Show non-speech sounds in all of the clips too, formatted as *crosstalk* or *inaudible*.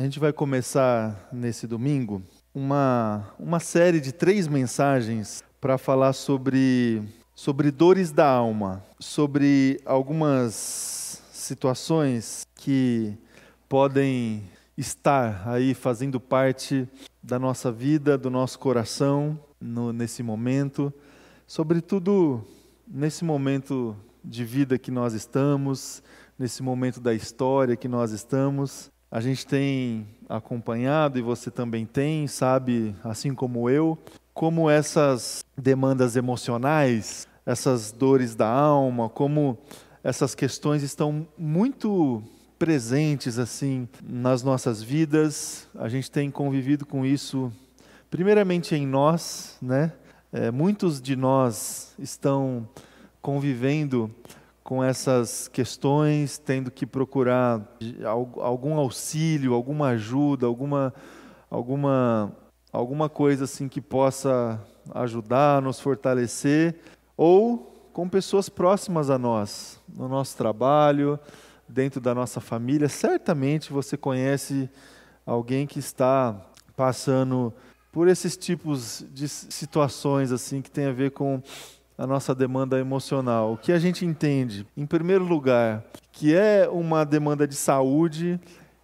A gente vai começar nesse domingo uma, uma série de três mensagens para falar sobre, sobre dores da alma, sobre algumas situações que podem estar aí fazendo parte da nossa vida, do nosso coração no, nesse momento, sobretudo nesse momento de vida que nós estamos, nesse momento da história que nós estamos. A gente tem acompanhado, e você também tem, sabe, assim como eu, como essas demandas emocionais, essas dores da alma, como essas questões estão muito presentes assim nas nossas vidas. A gente tem convivido com isso, primeiramente em nós, né? É, muitos de nós estão convivendo com essas questões, tendo que procurar algum auxílio, alguma ajuda, alguma, alguma, alguma coisa assim que possa ajudar, nos fortalecer, ou com pessoas próximas a nós, no nosso trabalho, dentro da nossa família. Certamente você conhece alguém que está passando por esses tipos de situações assim que tem a ver com a nossa demanda emocional. O que a gente entende, em primeiro lugar, que é uma demanda de saúde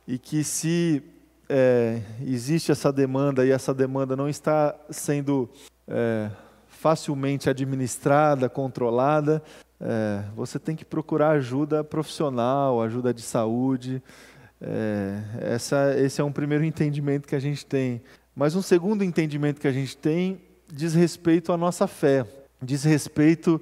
e que se é, existe essa demanda e essa demanda não está sendo é, facilmente administrada, controlada, é, você tem que procurar ajuda profissional, ajuda de saúde. É, essa, esse é um primeiro entendimento que a gente tem. Mas um segundo entendimento que a gente tem diz respeito à nossa fé diz respeito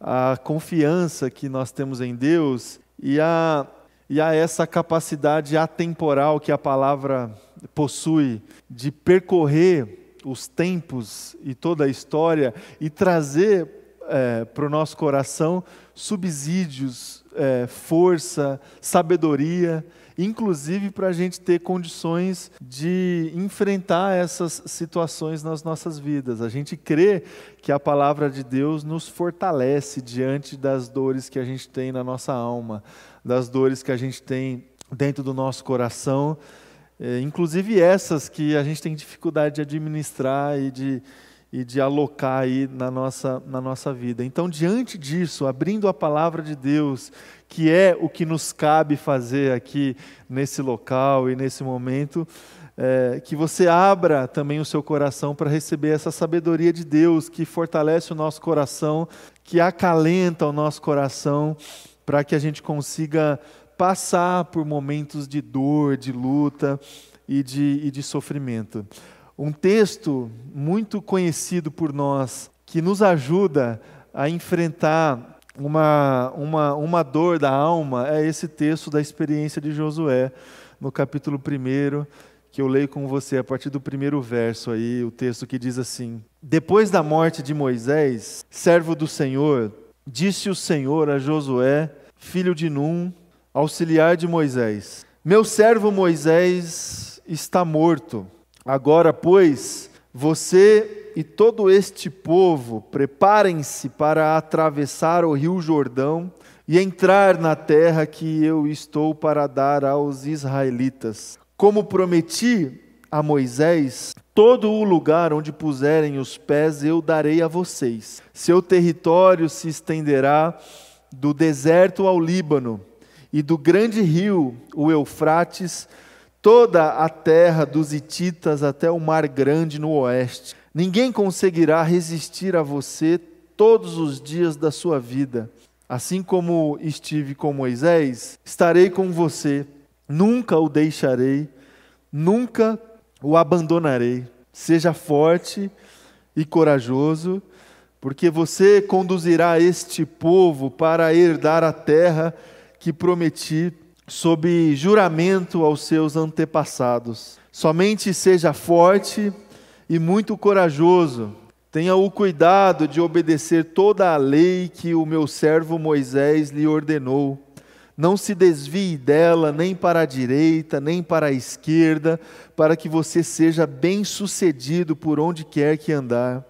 à confiança que nós temos em Deus e a, e a essa capacidade atemporal que a palavra possui de percorrer os tempos e toda a história e trazer é, para o nosso coração subsídios, é, força, sabedoria inclusive para a gente ter condições de enfrentar essas situações nas nossas vidas. A gente crê que a palavra de Deus nos fortalece diante das dores que a gente tem na nossa alma, das dores que a gente tem dentro do nosso coração, é, inclusive essas que a gente tem dificuldade de administrar e de e de alocar aí na nossa, na nossa vida. Então, diante disso, abrindo a palavra de Deus, que é o que nos cabe fazer aqui nesse local e nesse momento, é, que você abra também o seu coração para receber essa sabedoria de Deus que fortalece o nosso coração, que acalenta o nosso coração, para que a gente consiga passar por momentos de dor, de luta e de, e de sofrimento. Um texto muito conhecido por nós, que nos ajuda a enfrentar uma, uma, uma dor da alma, é esse texto da experiência de Josué, no capítulo 1, que eu leio com você a partir do primeiro verso aí, o texto que diz assim: Depois da morte de Moisés, servo do Senhor, disse o Senhor a Josué, filho de Num, auxiliar de Moisés: Meu servo Moisés está morto. Agora, pois, você e todo este povo preparem-se para atravessar o rio Jordão e entrar na terra que eu estou para dar aos israelitas. Como prometi a Moisés, todo o lugar onde puserem os pés eu darei a vocês. Seu território se estenderá do deserto ao Líbano e do grande rio, o Eufrates, toda a terra dos Hititas até o Mar Grande no oeste. Ninguém conseguirá resistir a você todos os dias da sua vida. Assim como estive com Moisés, estarei com você. Nunca o deixarei, nunca o abandonarei. Seja forte e corajoso, porque você conduzirá este povo para herdar a terra que prometi sob juramento aos seus antepassados. Somente seja forte e muito corajoso. Tenha o cuidado de obedecer toda a lei que o meu servo Moisés lhe ordenou. Não se desvie dela nem para a direita, nem para a esquerda, para que você seja bem-sucedido por onde quer que andar.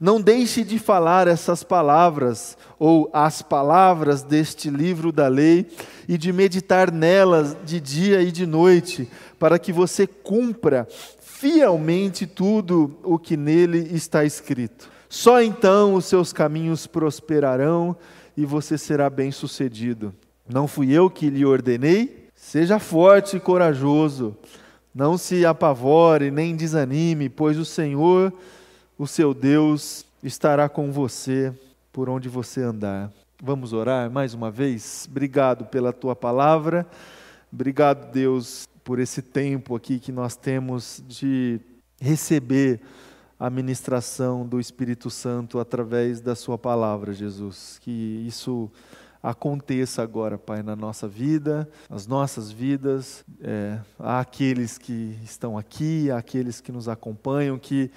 Não deixe de falar essas palavras, ou as palavras deste livro da lei, e de meditar nelas de dia e de noite, para que você cumpra fielmente tudo o que nele está escrito. Só então os seus caminhos prosperarão e você será bem-sucedido. Não fui eu que lhe ordenei? Seja forte e corajoso. Não se apavore nem desanime, pois o Senhor o seu Deus estará com você por onde você andar. Vamos orar mais uma vez? Obrigado pela tua palavra. Obrigado, Deus, por esse tempo aqui que nós temos de receber a ministração do Espírito Santo através da Sua palavra, Jesus. Que isso aconteça agora, Pai, na nossa vida, nas nossas vidas, é, aqueles que estão aqui, há aqueles que nos acompanham, que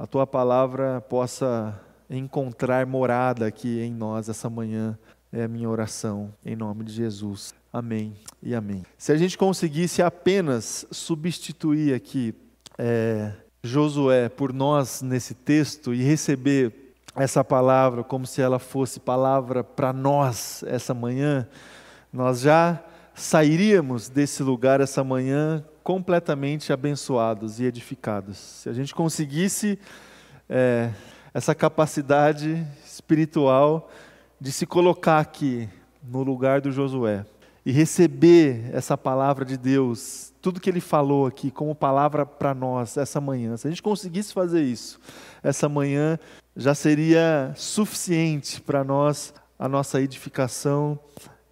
a tua palavra possa encontrar morada aqui em nós essa manhã. É a minha oração, em nome de Jesus. Amém e amém. Se a gente conseguisse apenas substituir aqui é, Josué por nós nesse texto e receber essa palavra como se ela fosse palavra para nós essa manhã, nós já sairíamos desse lugar essa manhã completamente abençoados e edificados. Se a gente conseguisse é, essa capacidade espiritual de se colocar aqui no lugar do Josué e receber essa palavra de Deus, tudo que ele falou aqui como palavra para nós essa manhã, se a gente conseguisse fazer isso essa manhã, já seria suficiente para nós a nossa edificação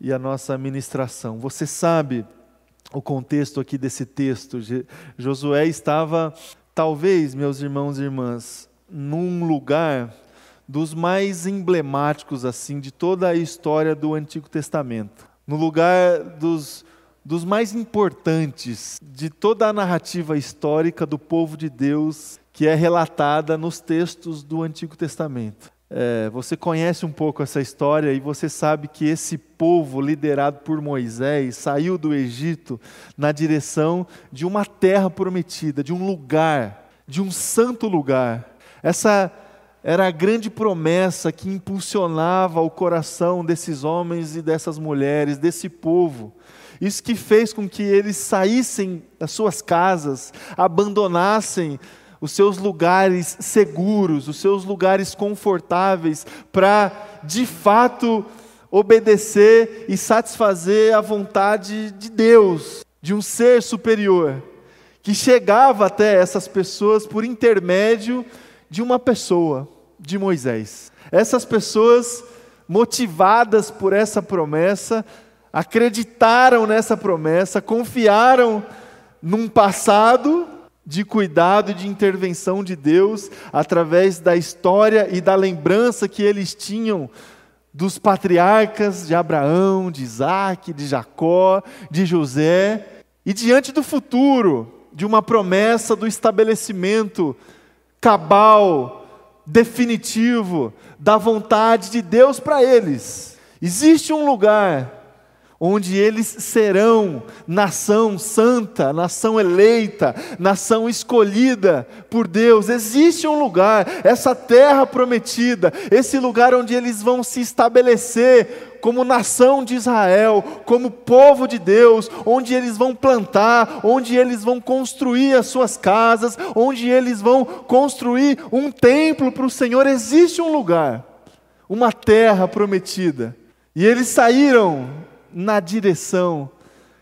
e a nossa ministração. Você sabe o contexto aqui desse texto. Josué estava, talvez, meus irmãos e irmãs, num lugar dos mais emblemáticos assim de toda a história do Antigo Testamento, no lugar dos, dos mais importantes de toda a narrativa histórica do povo de Deus que é relatada nos textos do Antigo Testamento. É, você conhece um pouco essa história e você sabe que esse povo, liderado por Moisés, saiu do Egito na direção de uma terra prometida, de um lugar, de um santo lugar. Essa era a grande promessa que impulsionava o coração desses homens e dessas mulheres, desse povo. Isso que fez com que eles saíssem das suas casas, abandonassem os seus lugares seguros, os seus lugares confortáveis, para de fato obedecer e satisfazer a vontade de Deus, de um ser superior, que chegava até essas pessoas por intermédio de uma pessoa, de Moisés. Essas pessoas, motivadas por essa promessa, acreditaram nessa promessa, confiaram num passado de cuidado e de intervenção de Deus através da história e da lembrança que eles tinham dos patriarcas de Abraão, de Isaac, de Jacó, de José, e diante do futuro, de uma promessa do estabelecimento cabal, definitivo, da vontade de Deus para eles. Existe um lugar onde eles serão nação santa, nação eleita, nação escolhida por Deus. Existe um lugar, essa terra prometida, esse lugar onde eles vão se estabelecer como nação de Israel, como povo de Deus, onde eles vão plantar, onde eles vão construir as suas casas, onde eles vão construir um templo para o Senhor. Existe um lugar, uma terra prometida. E eles saíram na direção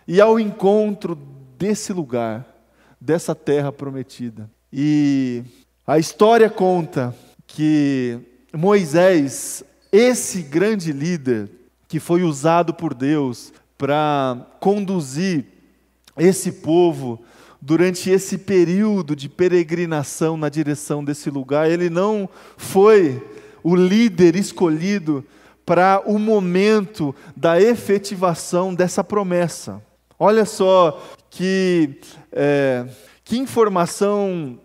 e ao encontro desse lugar, dessa terra prometida. E a história conta que Moisés, esse grande líder que foi usado por Deus para conduzir esse povo durante esse período de peregrinação na direção desse lugar, ele não foi o líder escolhido para o momento da efetivação dessa promessa. Olha só que, é, que informação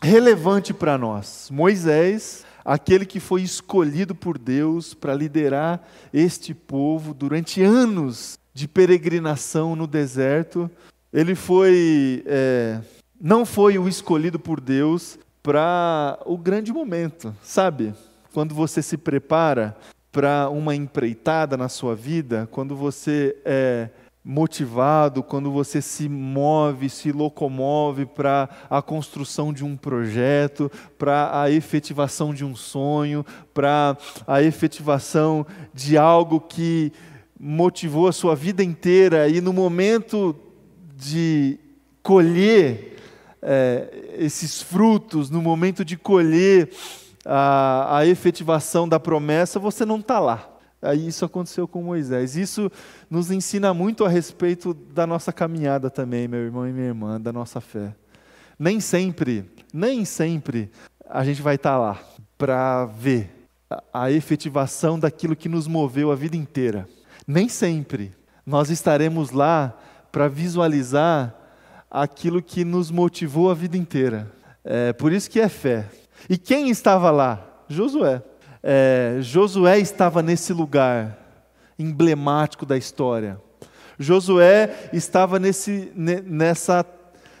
relevante para nós. Moisés, aquele que foi escolhido por Deus para liderar este povo durante anos de peregrinação no deserto, ele foi, é, não foi o escolhido por Deus para o grande momento, sabe? Quando você se prepara para uma empreitada na sua vida, quando você é motivado, quando você se move, se locomove para a construção de um projeto, para a efetivação de um sonho, para a efetivação de algo que motivou a sua vida inteira. E no momento de colher é, esses frutos, no momento de colher a, a efetivação da promessa, você não está lá. Aí isso aconteceu com Moisés. Isso nos ensina muito a respeito da nossa caminhada também, meu irmão e minha irmã, da nossa fé. Nem sempre, nem sempre a gente vai estar lá para ver a efetivação daquilo que nos moveu a vida inteira. Nem sempre nós estaremos lá para visualizar aquilo que nos motivou a vida inteira. É, por isso que é fé. E quem estava lá? Josué. É, Josué estava nesse lugar emblemático da história. Josué estava nesse, nessa,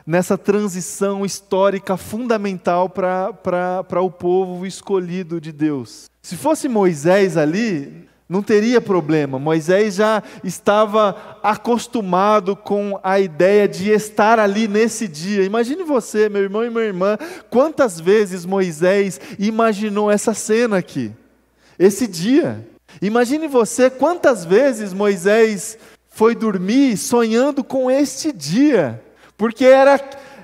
nessa transição histórica fundamental para o povo escolhido de Deus. Se fosse Moisés ali, não teria problema. Moisés já estava acostumado com a ideia de estar ali nesse dia. Imagine você, meu irmão e minha irmã, quantas vezes Moisés imaginou essa cena aqui, esse dia. Imagine você quantas vezes Moisés foi dormir sonhando com este dia, porque era,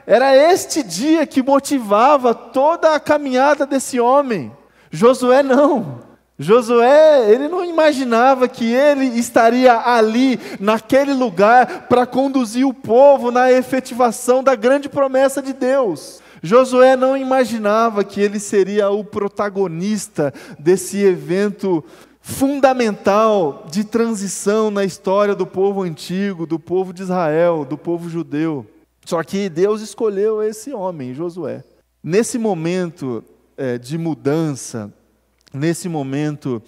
era este dia que motivava toda a caminhada desse homem. Josué não. Josué, ele não imaginava que ele estaria ali, naquele lugar, para conduzir o povo na efetivação da grande promessa de Deus. Josué não imaginava que ele seria o protagonista desse evento fundamental de transição na história do povo antigo, do povo de Israel, do povo judeu. Só que Deus escolheu esse homem, Josué. Nesse momento é, de mudança, nesse momento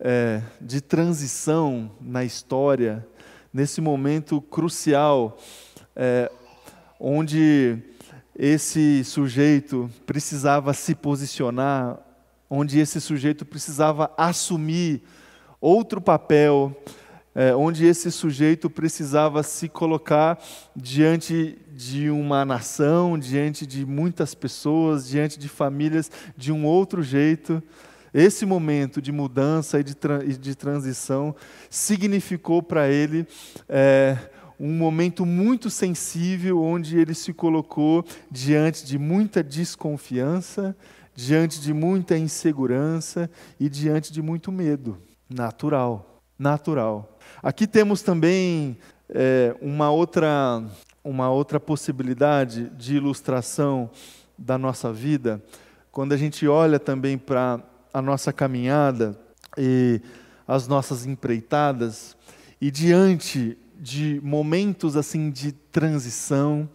é, de transição na história, nesse momento crucial, é, onde esse sujeito precisava se posicionar, onde esse sujeito precisava assumir outro papel, é, onde esse sujeito precisava se colocar diante de uma nação, diante de muitas pessoas, diante de famílias de um outro jeito. Esse momento de mudança e de, tra e de transição significou para ele é, um momento muito sensível, onde ele se colocou diante de muita desconfiança, diante de muita insegurança e diante de muito medo. Natural, natural. Aqui temos também é, uma, outra, uma outra possibilidade de ilustração da nossa vida, quando a gente olha também para a nossa caminhada e as nossas empreitadas, e diante de momentos assim de transição,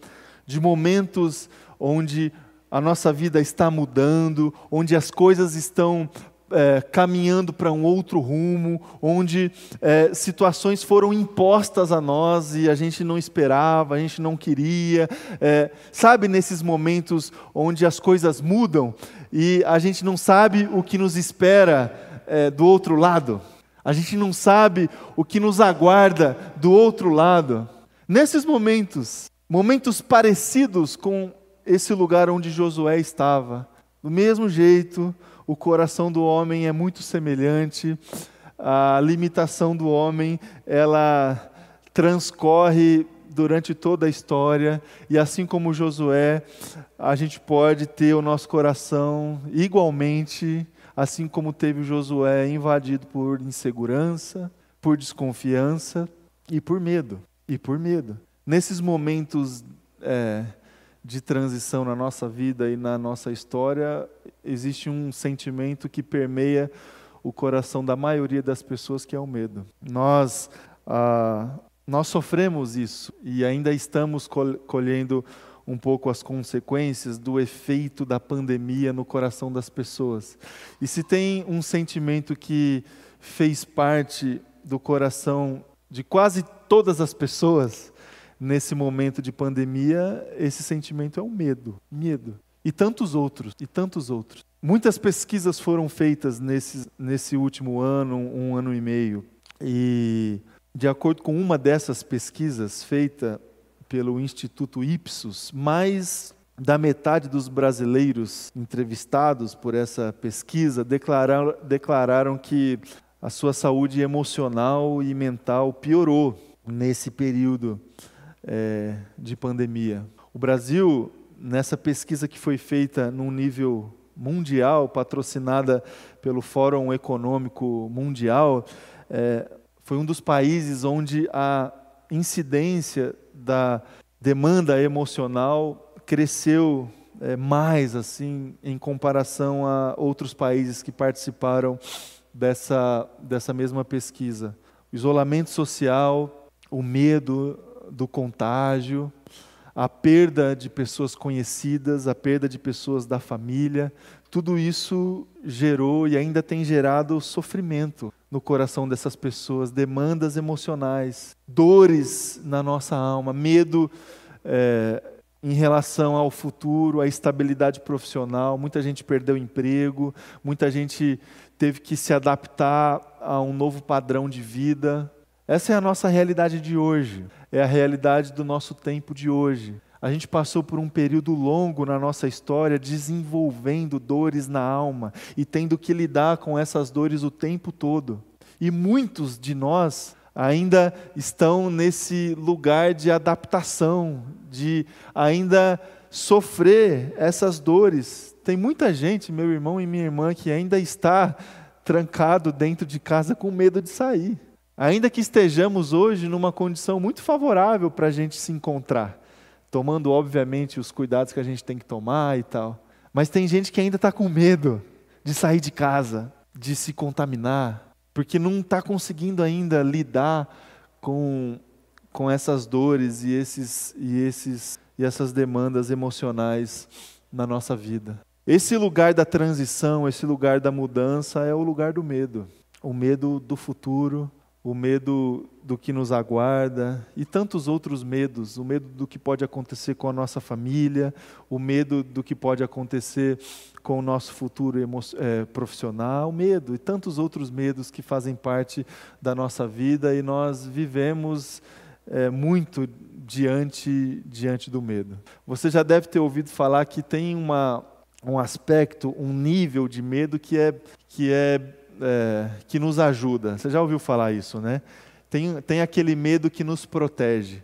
de momentos onde a nossa vida está mudando, onde as coisas estão é, caminhando para um outro rumo, onde é, situações foram impostas a nós e a gente não esperava, a gente não queria. É, sabe, nesses momentos onde as coisas mudam e a gente não sabe o que nos espera é, do outro lado, a gente não sabe o que nos aguarda do outro lado. Nesses momentos, momentos parecidos com esse lugar onde Josué estava, do mesmo jeito, o coração do homem é muito semelhante, a limitação do homem, ela transcorre durante toda a história, e assim como Josué, a gente pode ter o nosso coração igualmente, assim como teve Josué, invadido por insegurança, por desconfiança e por medo. E por medo. Nesses momentos é, de transição na nossa vida e na nossa história, existe um sentimento que permeia o coração da maioria das pessoas, que é o medo. Nós, ah, nós sofremos isso e ainda estamos colhendo um pouco as consequências do efeito da pandemia no coração das pessoas. E se tem um sentimento que fez parte do coração de quase todas as pessoas, nesse momento de pandemia, esse sentimento é o medo. Medo. e tantos outros, e tantos outros. Muitas pesquisas foram feitas nesse, nesse último ano, um ano e meio, e de acordo com uma dessas pesquisas feita pelo Instituto Ipsos, mais da metade dos brasileiros entrevistados por essa pesquisa declararam, declararam que a sua saúde emocional e mental piorou nesse período é, de pandemia. O Brasil, nessa pesquisa que foi feita num nível mundial, patrocinada pelo Fórum Econômico Mundial, é, foi um dos países onde a incidência da demanda emocional cresceu é, mais assim em comparação a outros países que participaram dessa, dessa mesma pesquisa. O isolamento social, o medo do contágio, a perda de pessoas conhecidas, a perda de pessoas da família, tudo isso gerou e ainda tem gerado sofrimento no coração dessas pessoas, demandas emocionais, dores na nossa alma, medo é, em relação ao futuro, à estabilidade profissional. Muita gente perdeu emprego, muita gente teve que se adaptar a um novo padrão de vida. Essa é a nossa realidade de hoje, é a realidade do nosso tempo de hoje. A gente passou por um período longo na nossa história desenvolvendo dores na alma e tendo que lidar com essas dores o tempo todo. E muitos de nós ainda estão nesse lugar de adaptação, de ainda sofrer essas dores. Tem muita gente, meu irmão e minha irmã, que ainda está trancado dentro de casa com medo de sair. Ainda que estejamos hoje numa condição muito favorável para a gente se encontrar tomando, obviamente, os cuidados que a gente tem que tomar e tal. Mas tem gente que ainda está com medo de sair de casa, de se contaminar, porque não está conseguindo ainda lidar com, com essas dores e, esses, e, esses, e essas demandas emocionais na nossa vida. Esse lugar da transição, esse lugar da mudança é o lugar do medo. O medo do futuro, o medo do que nos aguarda e tantos outros medos, o medo do que pode acontecer com a nossa família, o medo do que pode acontecer com o nosso futuro é, profissional, o medo e tantos outros medos que fazem parte da nossa vida e nós vivemos é, muito diante diante do medo. Você já deve ter ouvido falar que tem uma um aspecto, um nível de medo que é que é é, que nos ajuda. Você já ouviu falar isso, né? Tem, tem aquele medo que nos protege.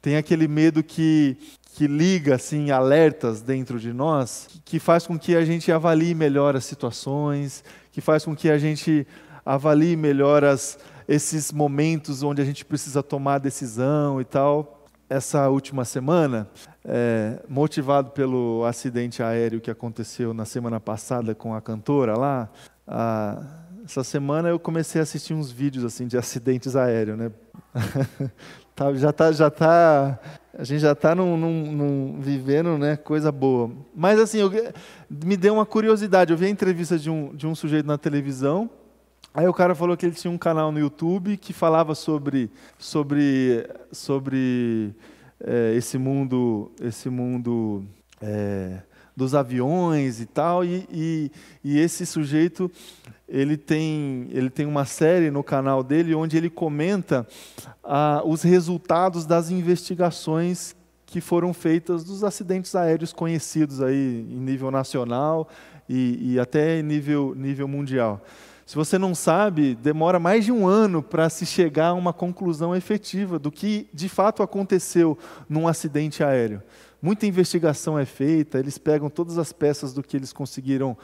Tem aquele medo que, que liga assim alertas dentro de nós, que faz com que a gente avalie melhor as situações, que faz com que a gente avalie melhor as, esses momentos onde a gente precisa tomar decisão e tal. Essa última semana, é, motivado pelo acidente aéreo que aconteceu na semana passada com a cantora lá, a, essa semana eu comecei a assistir uns vídeos assim de acidentes aéreos, né? *laughs* tá, já tá, já tá, a gente já está num, num, num, vivendo, né, coisa boa. Mas assim, eu, me deu uma curiosidade. Eu vi a entrevista de um, de um sujeito na televisão. Aí o cara falou que ele tinha um canal no YouTube que falava sobre sobre sobre é, esse mundo esse mundo é, dos aviões e tal. E, e, e esse sujeito ele tem, ele tem uma série no canal dele onde ele comenta ah, os resultados das investigações que foram feitas dos acidentes aéreos conhecidos aí em nível nacional e, e até em nível, nível mundial. Se você não sabe, demora mais de um ano para se chegar a uma conclusão efetiva do que de fato aconteceu num acidente aéreo. Muita investigação é feita, eles pegam todas as peças do que eles conseguiram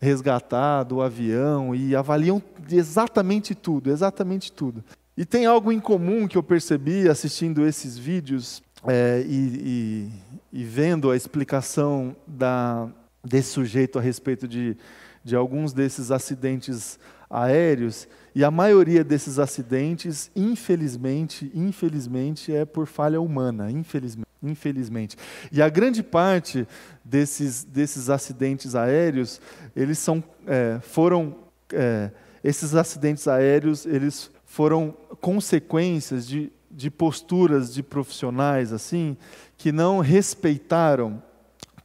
resgatar do avião e avaliam exatamente tudo, exatamente tudo. E tem algo em comum que eu percebi assistindo esses vídeos é, e, e, e, vendo a explicação da, desse sujeito a respeito de, de alguns desses acidentes aéreos, e a maioria desses acidentes, infelizmente, infelizmente, é por falha humana, infelizmente. Infelizmente. E a grande parte desses, desses acidentes aéreos, eles são, é, foram, é, esses acidentes aéreos, eles foram consequências de, de posturas de profissionais assim que não respeitaram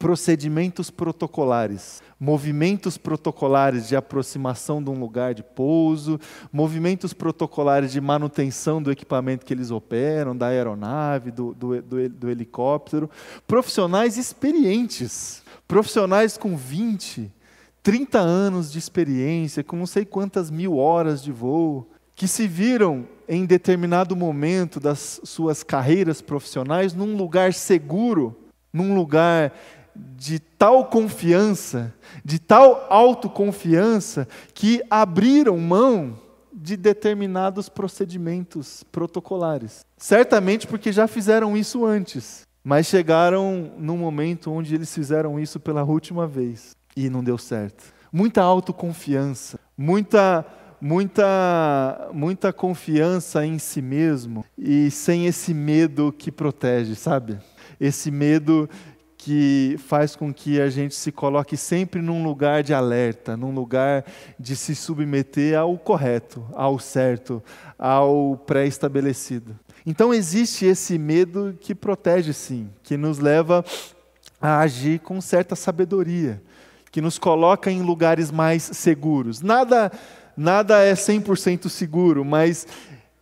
procedimentos protocolares, movimentos protocolares de aproximação de um lugar de pouso, movimentos protocolares de manutenção do equipamento que eles operam, da aeronave, do, do, do, do helicóptero. Profissionais experientes, profissionais com 20, 30 anos de experiência, com não sei quantas mil horas de voo, que se viram em determinado momento das suas carreiras profissionais num lugar seguro, num lugar de tal confiança, de tal autoconfiança, que abriram mão de determinados procedimentos protocolares. Certamente porque já fizeram isso antes, mas chegaram num momento onde eles fizeram isso pela última vez e não deu certo. Muita autoconfiança, muita muita muita confiança em si mesmo e sem esse medo que protege, sabe? Esse medo que faz com que a gente se coloque sempre num lugar de alerta, num lugar de se submeter ao correto, ao certo, ao pré-estabelecido. Então existe esse medo que protege sim, que nos leva a agir com certa sabedoria, que nos coloca em lugares mais seguros. Nada nada é 100% seguro, mas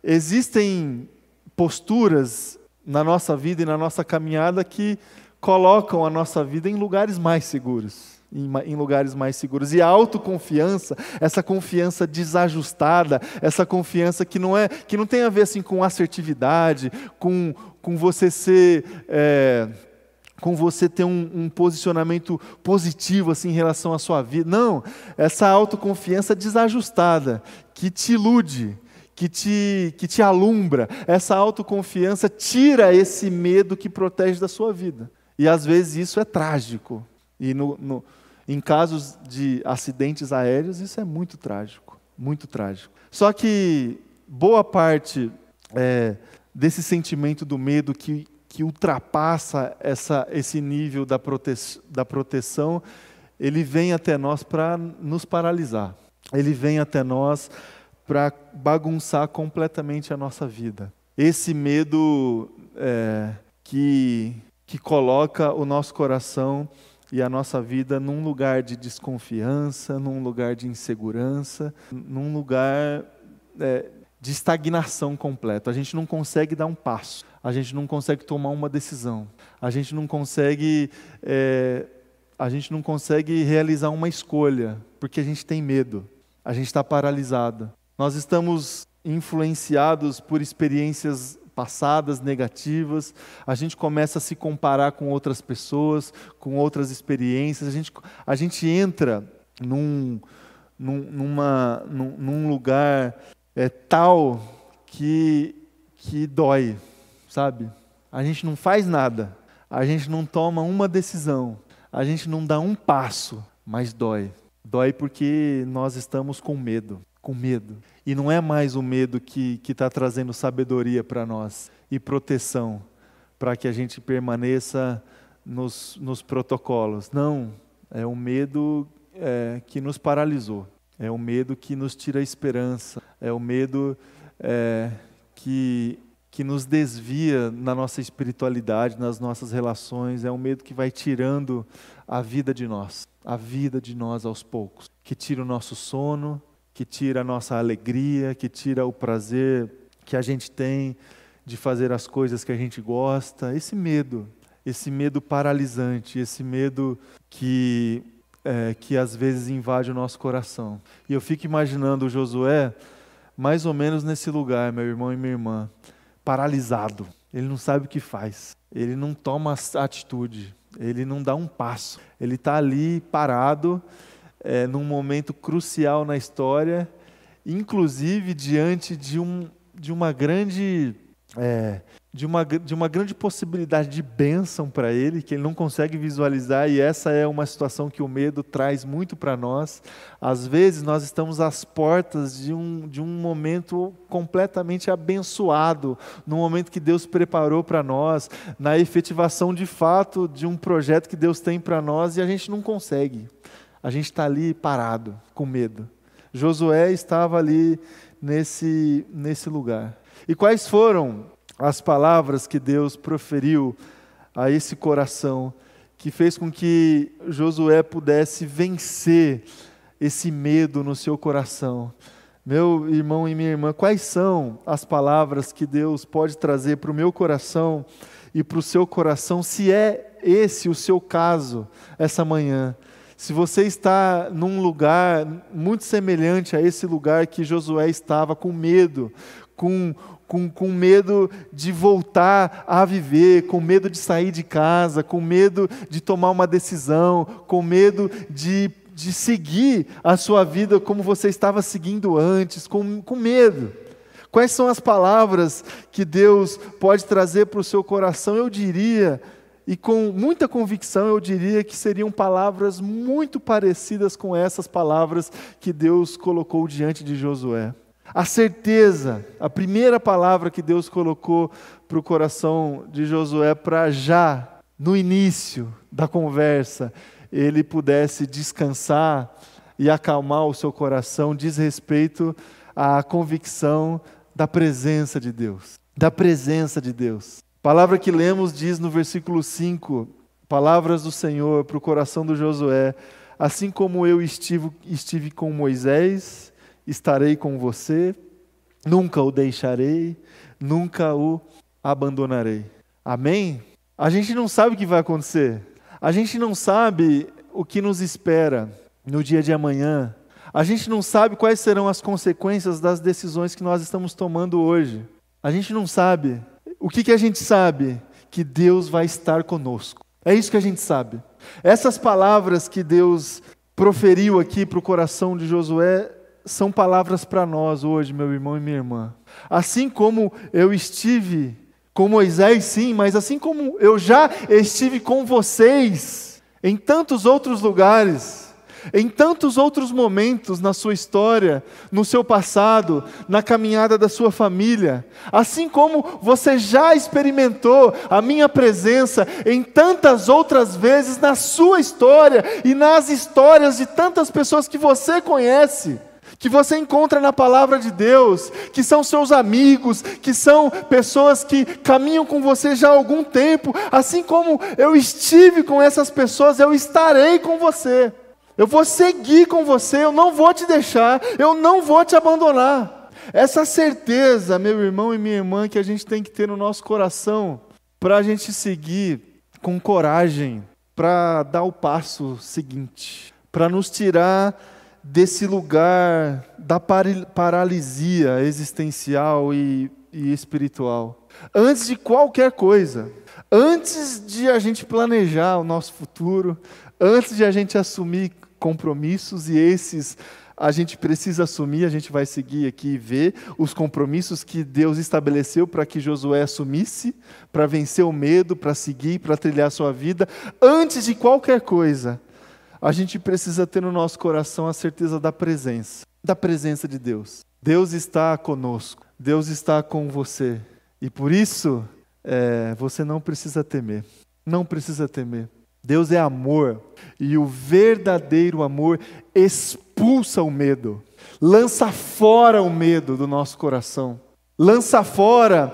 existem posturas na nossa vida e na nossa caminhada que colocam a nossa vida em lugares mais seguros. Em, lugares mais seguros. E a autoconfiança, essa confiança desajustada, essa confiança que não é, que não tem a ver assim com assertividade, com, com você ser. É, com você ter um, um, posicionamento positivo assim em relação à sua vida. Não, essa autoconfiança desajustada, que te ilude, que te, que te alumbra, essa autoconfiança tira esse medo que protege da sua vida. E às vezes isso é trágico. E no, no, em casos de acidentes aéreos, isso é muito trágico. Muito trágico. Só que boa parte é, desse sentimento do medo que, que ultrapassa essa, esse nível da, prote, da proteção, ele vem até nós para nos paralisar. Ele vem até nós para bagunçar completamente a nossa vida. Esse medo é, que que coloca o nosso coração e a nossa vida num lugar de desconfiança, num lugar de insegurança, num lugar é, de estagnação completa. A gente não consegue dar um passo, a gente não consegue tomar uma decisão, a gente não consegue, é, a gente não consegue realizar uma escolha, porque a gente tem medo, a gente está paralisado. Nós estamos influenciados por experiências passadas negativas, a gente começa a se comparar com outras pessoas, com outras experiências, a gente, a gente entra num, num, numa, num, num lugar é, tal que, que dói, sabe? A gente não faz nada, a gente não toma uma decisão, a gente não dá um passo, mas dói. Dói porque nós estamos com medo com medo. E não é mais o medo que está trazendo sabedoria para nós e proteção para que a gente permaneça nos, nos protocolos. Não, é o medo é, que nos paralisou. É o medo que nos tira a esperança. É o medo é, que, que nos desvia na nossa espiritualidade, nas nossas relações. É o medo que vai tirando a vida de nós, a vida de nós aos poucos. Que tira o nosso sono, que tira a nossa alegria, que tira o prazer que a gente tem de fazer as coisas que a gente gosta. Esse medo, esse medo paralisante, esse medo que, é, que às vezes invade o nosso coração. E eu fico imaginando o Josué mais ou menos nesse lugar, meu irmão e minha irmã, paralisado. Ele não sabe o que faz, ele não toma atitude, ele não dá um passo, ele está ali parado é, num momento crucial na história, inclusive diante de, um, de uma grande é, de, uma, de uma grande possibilidade de bênção para ele, que ele não consegue visualizar, e essa é uma situação que o medo traz muito para nós. Às vezes nós estamos às portas de um, de um momento completamente abençoado, no momento que Deus preparou para nós, na efetivação de fato de um projeto que Deus tem para nós, e a gente não consegue a gente está ali parado, com medo. Josué estava ali nesse, nesse lugar. E quais foram as palavras que Deus proferiu a esse coração que fez com que Josué pudesse vencer esse medo no seu coração. Meu irmão e minha irmã, quais são as palavras que Deus pode trazer para o meu coração e para o seu coração, se é esse o seu caso essa manhã? Se você está num lugar muito semelhante a esse lugar que Josué estava, com medo, com, com, com medo de voltar a viver, com medo de sair de casa, com medo de tomar uma decisão, com medo de de seguir a sua vida como você estava seguindo antes, com, com medo. Quais são as palavras que Deus pode trazer para o seu coração? Eu diria, e com muita convicção, eu diria que seriam palavras muito parecidas com essas palavras que Deus colocou diante de Josué. A certeza, a primeira palavra que Deus colocou para o coração de Josué, para já, no início da conversa, ele pudesse descansar e acalmar o seu coração, diz respeito à convicção da presença de Deus. Da presença de Deus. Palavra que lemos diz no versículo 5, palavras do Senhor para o coração do Josué: Assim como eu estive, estive com Moisés, estarei com você, nunca o deixarei, nunca o abandonarei. Amém? A gente não sabe o que vai acontecer. A gente não sabe o que nos espera no dia de amanhã. A gente não sabe quais serão as consequências das decisões que nós estamos tomando hoje. A gente não sabe. O que, que a gente sabe? Que Deus vai estar conosco. É isso que a gente sabe. Essas palavras que Deus proferiu aqui para o coração de Josué são palavras para nós hoje, meu irmão e minha irmã. Assim como eu estive com Moisés, sim, mas assim como eu já estive com vocês em tantos outros lugares, em tantos outros momentos na sua história, no seu passado, na caminhada da sua família, assim como você já experimentou a minha presença em tantas outras vezes na sua história e nas histórias de tantas pessoas que você conhece que você encontra na palavra de Deus, que são seus amigos, que são pessoas que caminham com você já há algum tempo, assim como eu estive com essas pessoas, eu estarei com você. Eu vou seguir com você, eu não vou te deixar, eu não vou te abandonar. Essa certeza, meu irmão e minha irmã, que a gente tem que ter no nosso coração, para a gente seguir com coragem, para dar o passo seguinte, para nos tirar desse lugar da paralisia existencial e, e espiritual. Antes de qualquer coisa, antes de a gente planejar o nosso futuro, antes de a gente assumir compromissos e esses a gente precisa assumir, a gente vai seguir aqui e ver os compromissos que Deus estabeleceu para que Josué assumisse, para vencer o medo, para seguir, para trilhar a sua vida. Antes de qualquer coisa, a gente precisa ter no nosso coração a certeza da presença, da presença de Deus. Deus está conosco, Deus está com você. E por isso, é, você não precisa temer. Não precisa temer. Deus é amor. E o verdadeiro amor expulsa o medo, lança fora o medo do nosso coração, lança fora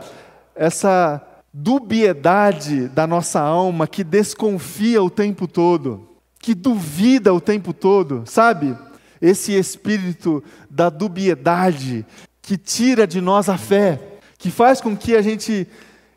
essa dubiedade da nossa alma que desconfia o tempo todo que duvida o tempo todo, sabe? Esse espírito da dubiedade que tira de nós a fé, que faz com que a gente,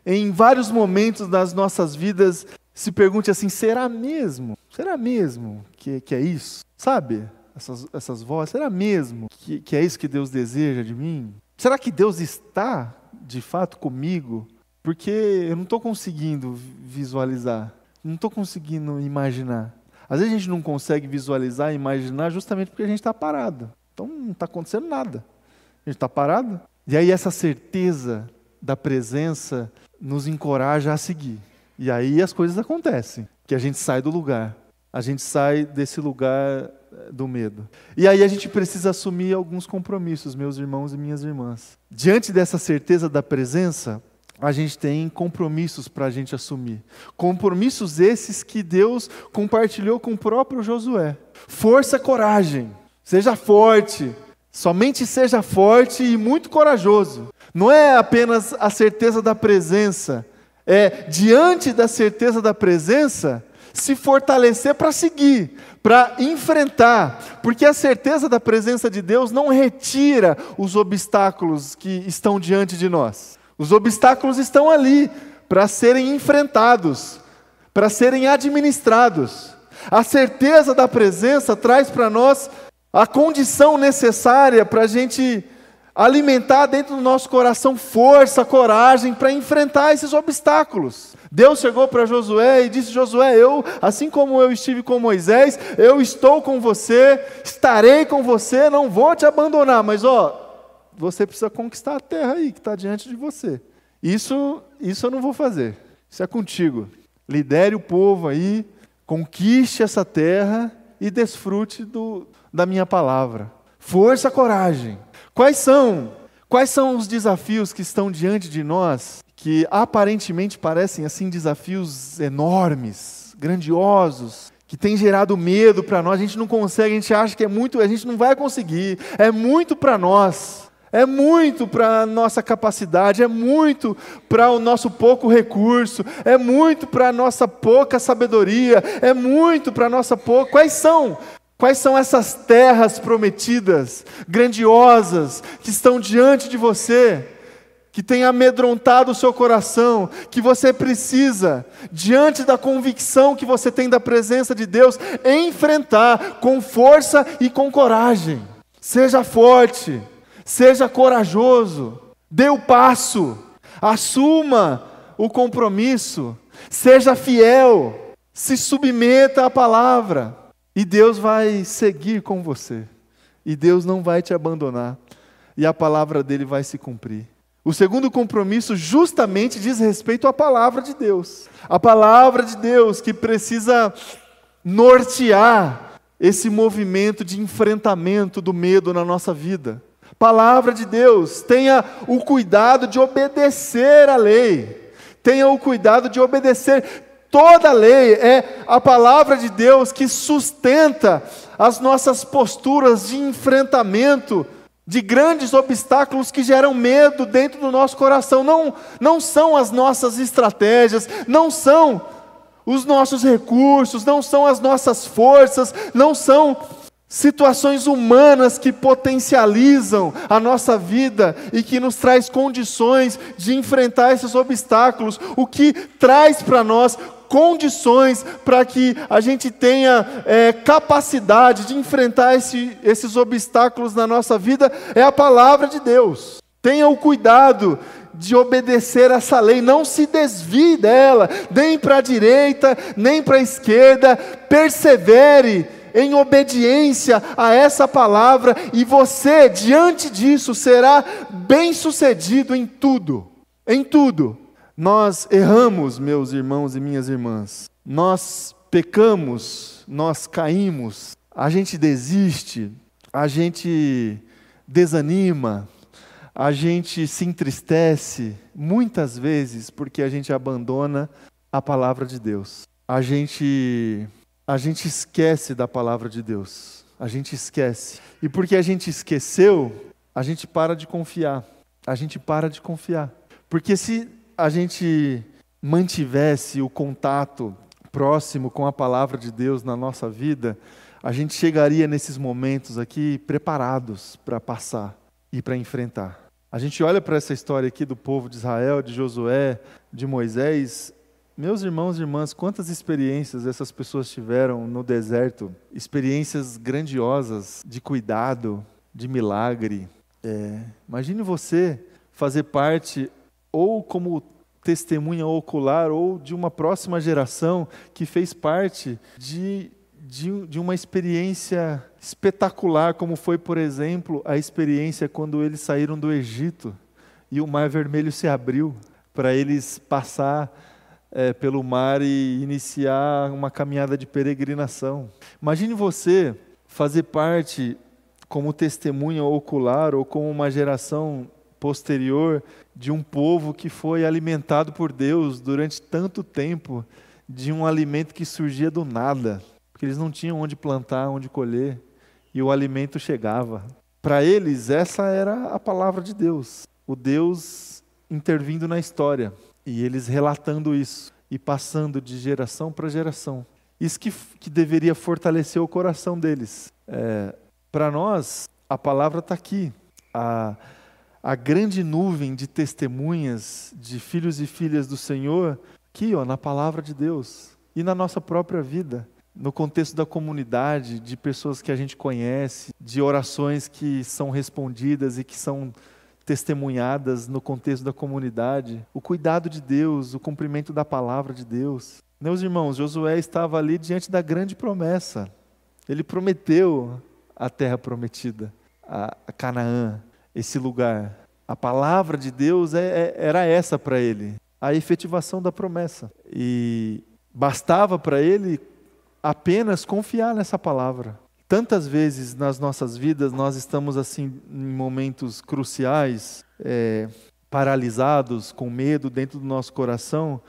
em vários momentos das nossas vidas, se pergunte assim: será mesmo? Será mesmo que, que é isso? Sabe? Essas, essas vozes, será mesmo que, que é isso que Deus deseja de mim? Será que Deus está de fato comigo? Porque eu não estou conseguindo visualizar, não estou conseguindo imaginar. Às vezes a gente não consegue visualizar, imaginar, justamente porque a gente está parado. Então não está acontecendo nada. A gente está parado. E aí essa certeza da presença nos encoraja a seguir. E aí as coisas acontecem, que a gente sai do lugar. A gente sai desse lugar eh, do medo. E aí a gente precisa assumir alguns compromissos, meus irmãos e minhas irmãs. Diante dessa certeza da presença, a gente tem compromissos para a gente assumir. Compromissos esses que Deus compartilhou com o próprio Josué. Força, coragem. Seja forte. Somente seja forte e muito corajoso. Não é apenas a certeza da presença. É diante da certeza da presença se fortalecer para seguir, para enfrentar, porque a certeza da presença de Deus não retira os obstáculos que estão diante de nós. Os obstáculos estão ali para serem enfrentados, para serem administrados. A certeza da presença traz para nós a condição necessária para a gente alimentar dentro do nosso coração força, coragem para enfrentar esses obstáculos. Deus chegou para Josué e disse: Josué, eu, assim como eu estive com Moisés, eu estou com você, estarei com você, não vou te abandonar. Mas ó, você precisa conquistar a terra aí que está diante de você. Isso, isso eu não vou fazer. Isso é contigo. Lidere o povo aí, conquiste essa terra e desfrute do, da minha palavra. Força, coragem. Quais são? Quais são os desafios que estão diante de nós que aparentemente parecem assim desafios enormes, grandiosos, que têm gerado medo para nós, a gente não consegue, a gente acha que é muito, a gente não vai conseguir, é muito para nós. É muito para a nossa capacidade, é muito para o nosso pouco recurso, é muito para a nossa pouca sabedoria, é muito para a nossa pouca. Quais são? Quais são essas terras prometidas, grandiosas, que estão diante de você? que tem amedrontado o seu coração, que você precisa, diante da convicção que você tem da presença de Deus, enfrentar com força e com coragem. Seja forte, seja corajoso, dê o passo, assuma o compromisso, seja fiel, se submeta à palavra, e Deus vai seguir com você, e Deus não vai te abandonar, e a palavra dele vai se cumprir. O segundo compromisso justamente diz respeito à palavra de Deus. A palavra de Deus que precisa nortear esse movimento de enfrentamento do medo na nossa vida. Palavra de Deus, tenha o cuidado de obedecer a lei. Tenha o cuidado de obedecer. Toda a lei é a palavra de Deus que sustenta as nossas posturas de enfrentamento de grandes obstáculos que geram medo dentro do nosso coração. Não, não são as nossas estratégias, não são os nossos recursos, não são as nossas forças, não são situações humanas que potencializam a nossa vida e que nos traz condições de enfrentar esses obstáculos. O que traz para nós condições para que a gente tenha é, capacidade de enfrentar esse, esses obstáculos na nossa vida é a palavra de Deus. Tenha o cuidado de obedecer essa lei, não se desvie dela, nem para a direita, nem para a esquerda, persevere em obediência a essa palavra, e você, diante disso, será bem-sucedido em tudo. Em tudo. Nós erramos, meus irmãos e minhas irmãs. Nós pecamos, nós caímos, a gente desiste, a gente desanima, a gente se entristece, muitas vezes porque a gente abandona a palavra de Deus. A gente a gente esquece da palavra de Deus. A gente esquece. E porque a gente esqueceu, a gente para de confiar. A gente para de confiar. Porque se a gente mantivesse o contato próximo com a palavra de Deus na nossa vida, a gente chegaria nesses momentos aqui preparados para passar e para enfrentar. A gente olha para essa história aqui do povo de Israel, de Josué, de Moisés. Meus irmãos e irmãs, quantas experiências essas pessoas tiveram no deserto? Experiências grandiosas de cuidado, de milagre. É, imagine você fazer parte ou como testemunha ocular, ou de uma próxima geração que fez parte de, de, de, uma experiência espetacular, como foi, por exemplo, a experiência quando eles saíram do Egito e o Mar Vermelho se abriu para eles passar é, pelo mar e iniciar uma caminhada de peregrinação. Imagine você fazer parte como testemunha ocular ou como uma geração posterior de um povo que foi alimentado por Deus durante tanto tempo de um alimento que surgia do nada, porque eles não tinham onde plantar, onde colher, e o alimento chegava. Para eles, essa era a palavra de Deus, o Deus intervindo na história, e eles relatando isso e passando de geração para geração. Isso que, que deveria fortalecer o coração deles. É, Para nós, a palavra está aqui. A, a grande nuvem de testemunhas de filhos e filhas do Senhor, aqui, ó, na palavra de Deus e na nossa própria vida, no contexto da comunidade, de pessoas que a gente conhece, de orações que são respondidas e que são testemunhadas no contexto da comunidade, o cuidado de Deus, o cumprimento da palavra de Deus. Meus irmãos, Josué estava ali diante da grande promessa. Ele prometeu a terra prometida, a, Canaã, esse lugar. A palavra de Deus é, é, era essa para ele, a efetivação da promessa. E bastava para ele apenas confiar nessa palavra. Tantas vezes nas nossas vidas nós estamos assim em momentos cruciais, é, paralisados, com medo dentro do nosso coração,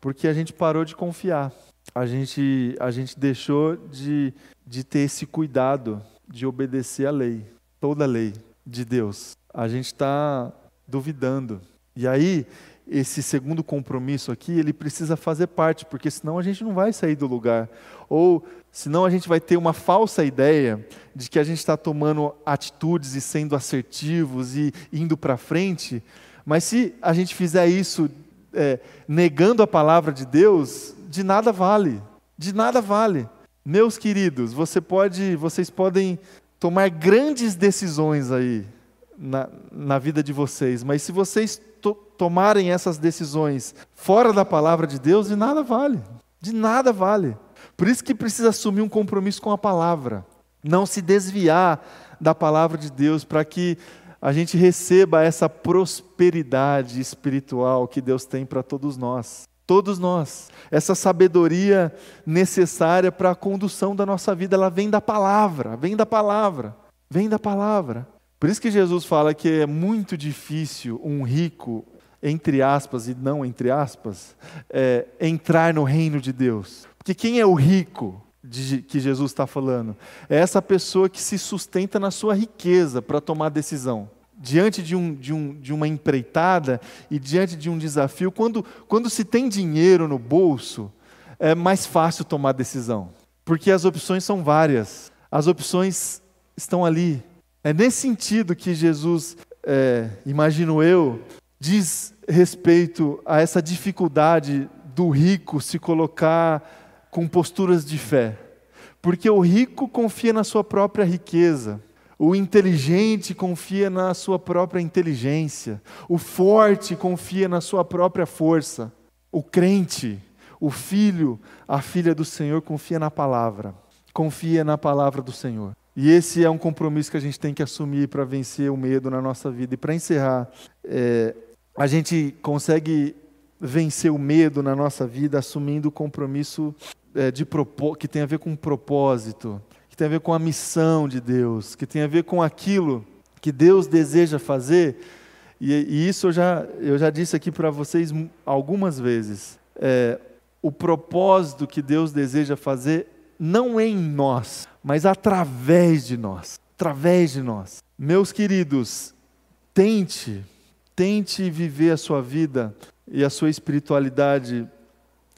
porque a gente parou de confiar. A gente, a gente deixou de, de ter esse cuidado de obedecer a lei, toda a lei de Deus. A gente está duvidando. E aí, esse segundo compromisso aqui, ele precisa fazer parte, porque senão a gente não vai sair do lugar. Ou senão a gente vai ter uma falsa ideia de que a gente está tomando atitudes e sendo assertivos e indo para frente. Mas se a gente fizer isso é, negando a palavra de Deus, de nada vale. De nada vale. Meus queridos, você pode, vocês podem tomar grandes decisões aí na, na vida de vocês, mas se vocês to tomarem essas decisões fora da palavra de Deus, de nada vale. De nada vale. Por isso que precisa assumir um compromisso com a palavra, não se desviar da palavra de Deus para que a gente receba essa prosperidade espiritual que Deus tem para todos nós. Todos nós. Essa sabedoria necessária para a condução da nossa vida, ela vem da palavra, vem da palavra, vem da palavra. Por isso que Jesus fala que é muito difícil um rico, entre aspas e não entre aspas, é, entrar no reino de Deus. Porque quem é o rico de, que Jesus está falando? É essa pessoa que se sustenta na sua riqueza para tomar decisão. Diante de, um, de, um, de uma empreitada e diante de um desafio, quando, quando se tem dinheiro no bolso, é mais fácil tomar decisão. Porque as opções são várias. As opções estão ali é nesse sentido que Jesus, é, imagino eu, diz respeito a essa dificuldade do rico se colocar com posturas de fé. Porque o rico confia na sua própria riqueza, o inteligente confia na sua própria inteligência, o forte confia na sua própria força, o crente, o filho, a filha do Senhor confia na palavra, confia na palavra do Senhor. E esse é um compromisso que a gente tem que assumir para vencer o medo na nossa vida. E para encerrar, é, a gente consegue vencer o medo na nossa vida assumindo o compromisso é, de que tem a ver com propósito, que tem a ver com a missão de Deus, que tem a ver com aquilo que Deus deseja fazer. E, e isso eu já, eu já disse aqui para vocês algumas vezes. É, o propósito que Deus deseja fazer não em nós, mas através de nós. Através de nós. Meus queridos, tente, tente viver a sua vida e a sua espiritualidade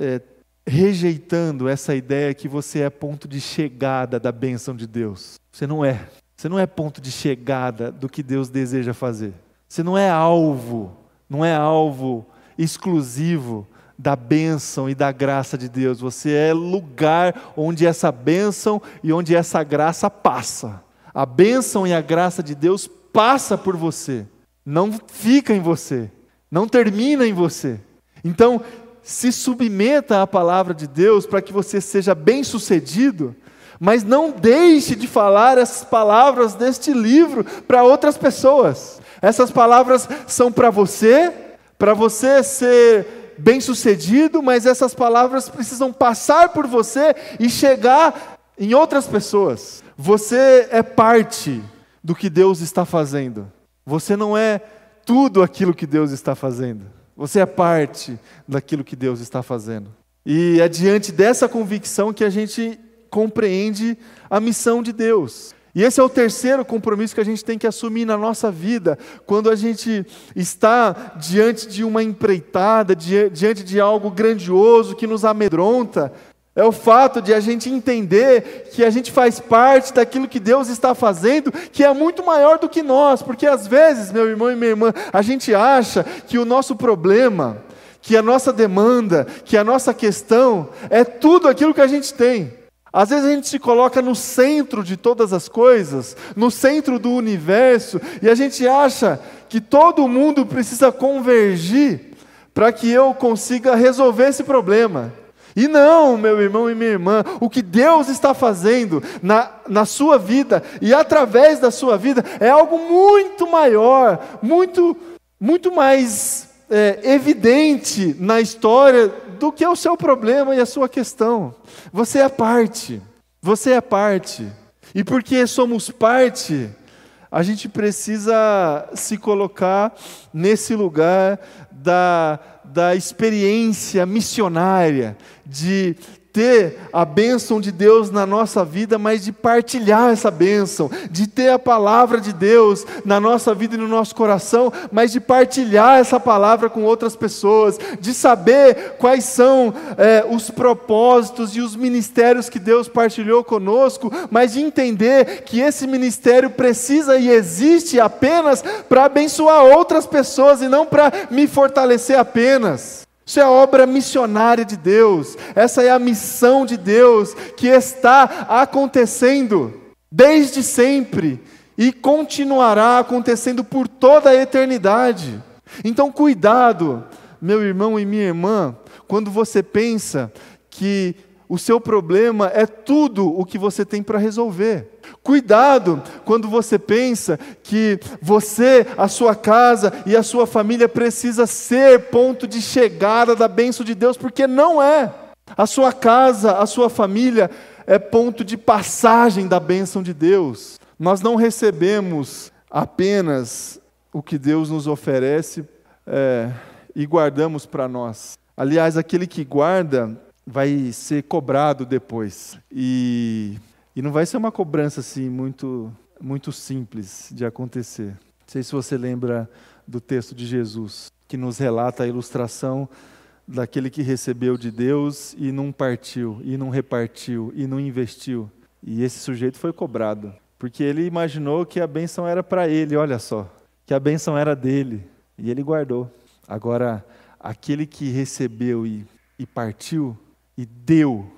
é, rejeitando essa ideia que você é ponto de chegada da bênção de Deus. Você não é. Você não é ponto de chegada do que Deus deseja fazer. Você não é alvo, não é alvo exclusivo da bênção e da graça de Deus. Você é lugar onde essa bênção e onde essa graça passa. A bênção e a graça de Deus passa por você, não fica em você, não termina em você. Então, se submeta à palavra de Deus para que você seja bem-sucedido, mas não deixe de falar essas palavras deste livro para outras pessoas. Essas palavras são para você, para você ser bem-sucedido, mas essas palavras precisam passar por você e chegar em outras pessoas. Você é parte do que Deus está fazendo. Você não é tudo aquilo que Deus está fazendo. Você é parte daquilo que Deus está fazendo. E é diante dessa convicção que a gente compreende a missão de Deus. E esse é o terceiro compromisso que a gente tem que assumir na nossa vida, quando a gente está diante de uma empreitada, diante de algo grandioso que nos amedronta. É o fato de a gente entender que a gente faz parte daquilo que Deus está fazendo, que é muito maior do que nós, porque às vezes, meu irmão e minha irmã, a gente acha que o nosso problema, que a nossa demanda, que a nossa questão é tudo aquilo que a gente tem. Às vezes a gente se coloca no centro de todas as coisas, no centro do universo, e a gente acha que todo mundo precisa convergir para que eu consiga resolver esse problema. E não, meu irmão e minha irmã, o que Deus está fazendo na, na sua vida e através da sua vida é algo muito maior, muito, muito mais é, evidente na história do que o seu problema e a sua questão. Você é parte, você é parte. E porque somos parte, a gente precisa se colocar nesse lugar da, da experiência missionária, de ter a bênção de Deus na nossa vida, mas de partilhar essa bênção, de ter a palavra de Deus na nossa vida e no nosso coração, mas de partilhar essa palavra com outras pessoas, de saber quais são é, os propósitos e os ministérios que Deus partilhou conosco, mas de entender que esse ministério precisa e existe apenas para abençoar outras pessoas e não para me fortalecer apenas. Isso é a obra missionária de Deus, essa é a missão de Deus que está acontecendo desde sempre e continuará acontecendo por toda a eternidade. Então, cuidado, meu irmão e minha irmã, quando você pensa que o seu problema é tudo o que você tem para resolver. Cuidado quando você pensa que você, a sua casa e a sua família precisa ser ponto de chegada da bênção de Deus, porque não é. A sua casa, a sua família é ponto de passagem da bênção de Deus. Nós não recebemos apenas o que Deus nos oferece é, e guardamos para nós. Aliás, aquele que guarda vai ser cobrado depois. E e não vai ser uma cobrança assim muito, muito simples de acontecer. Não sei se você lembra do texto de Jesus, que nos relata a ilustração daquele que recebeu de Deus e não partiu, e não repartiu, e não investiu. E esse sujeito foi cobrado, porque ele imaginou que a bênção era para ele, olha só, que a bênção era dele, e ele guardou. Agora, aquele que recebeu e, e partiu, e deu,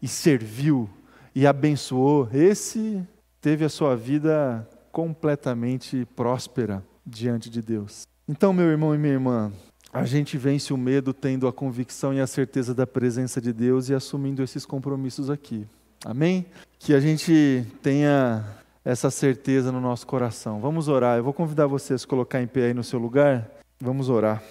e serviu, e abençoou, esse teve a sua vida completamente próspera diante de Deus. Então, meu irmão e minha irmã, a gente vence o medo tendo a convicção e a certeza da presença de Deus e assumindo esses compromissos aqui. Amém? Que a gente tenha essa certeza no nosso coração. Vamos orar. Eu vou convidar você a se colocar em pé aí no seu lugar. Vamos orar.